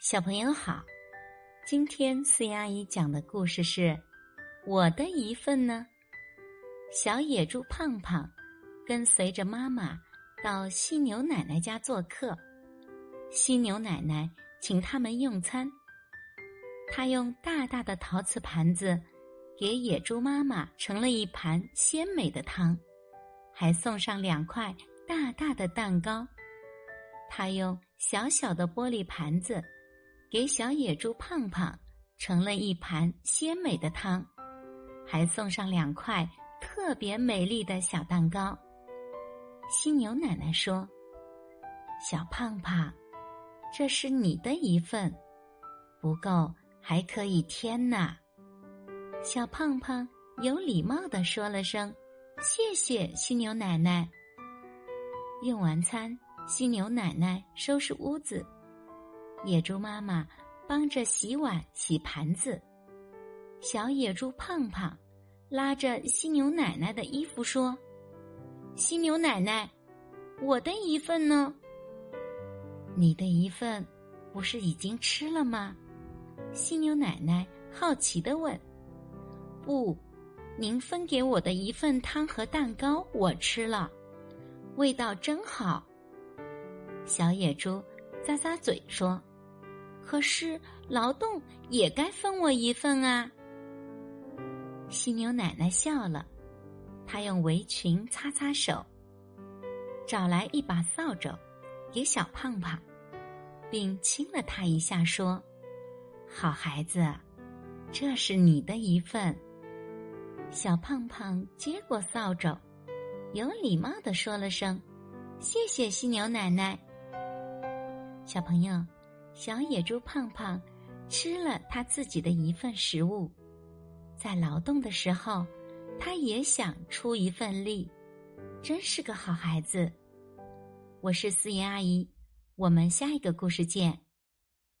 小朋友好，今天四阿姨讲的故事是《我的一份》呢。小野猪胖胖跟随着妈妈到犀牛奶奶家做客，犀牛奶奶请他们用餐。她用大大的陶瓷盘子给野猪妈妈盛了一盘鲜美的汤，还送上两块大大的蛋糕。她用小小的玻璃盘子。给小野猪胖胖盛了一盘鲜美的汤，还送上两块特别美丽的小蛋糕。犀牛奶奶说：“小胖胖，这是你的一份，不够还可以添呢。”小胖胖有礼貌的说了声：“谢谢，犀牛奶奶。”用完餐，犀牛奶奶收拾屋子。野猪妈妈帮着洗碗、洗盘子，小野猪胖胖拉着犀牛奶奶的衣服说：“犀牛奶奶，我的一份呢？你的一份不是已经吃了吗？”犀牛奶奶好奇的问：“不，您分给我的一份汤和蛋糕我吃了，味道真好。”小野猪咂咂嘴说。可是劳动也该分我一份啊！犀牛奶奶笑了，她用围裙擦擦手，找来一把扫帚，给小胖胖，并亲了他一下，说：“好孩子，这是你的一份。”小胖胖接过扫帚，有礼貌的说了声：“谢谢犀牛奶奶。”小朋友。小野猪胖胖吃了他自己的一份食物，在劳动的时候，他也想出一份力，真是个好孩子。我是思妍阿姨，我们下一个故事见。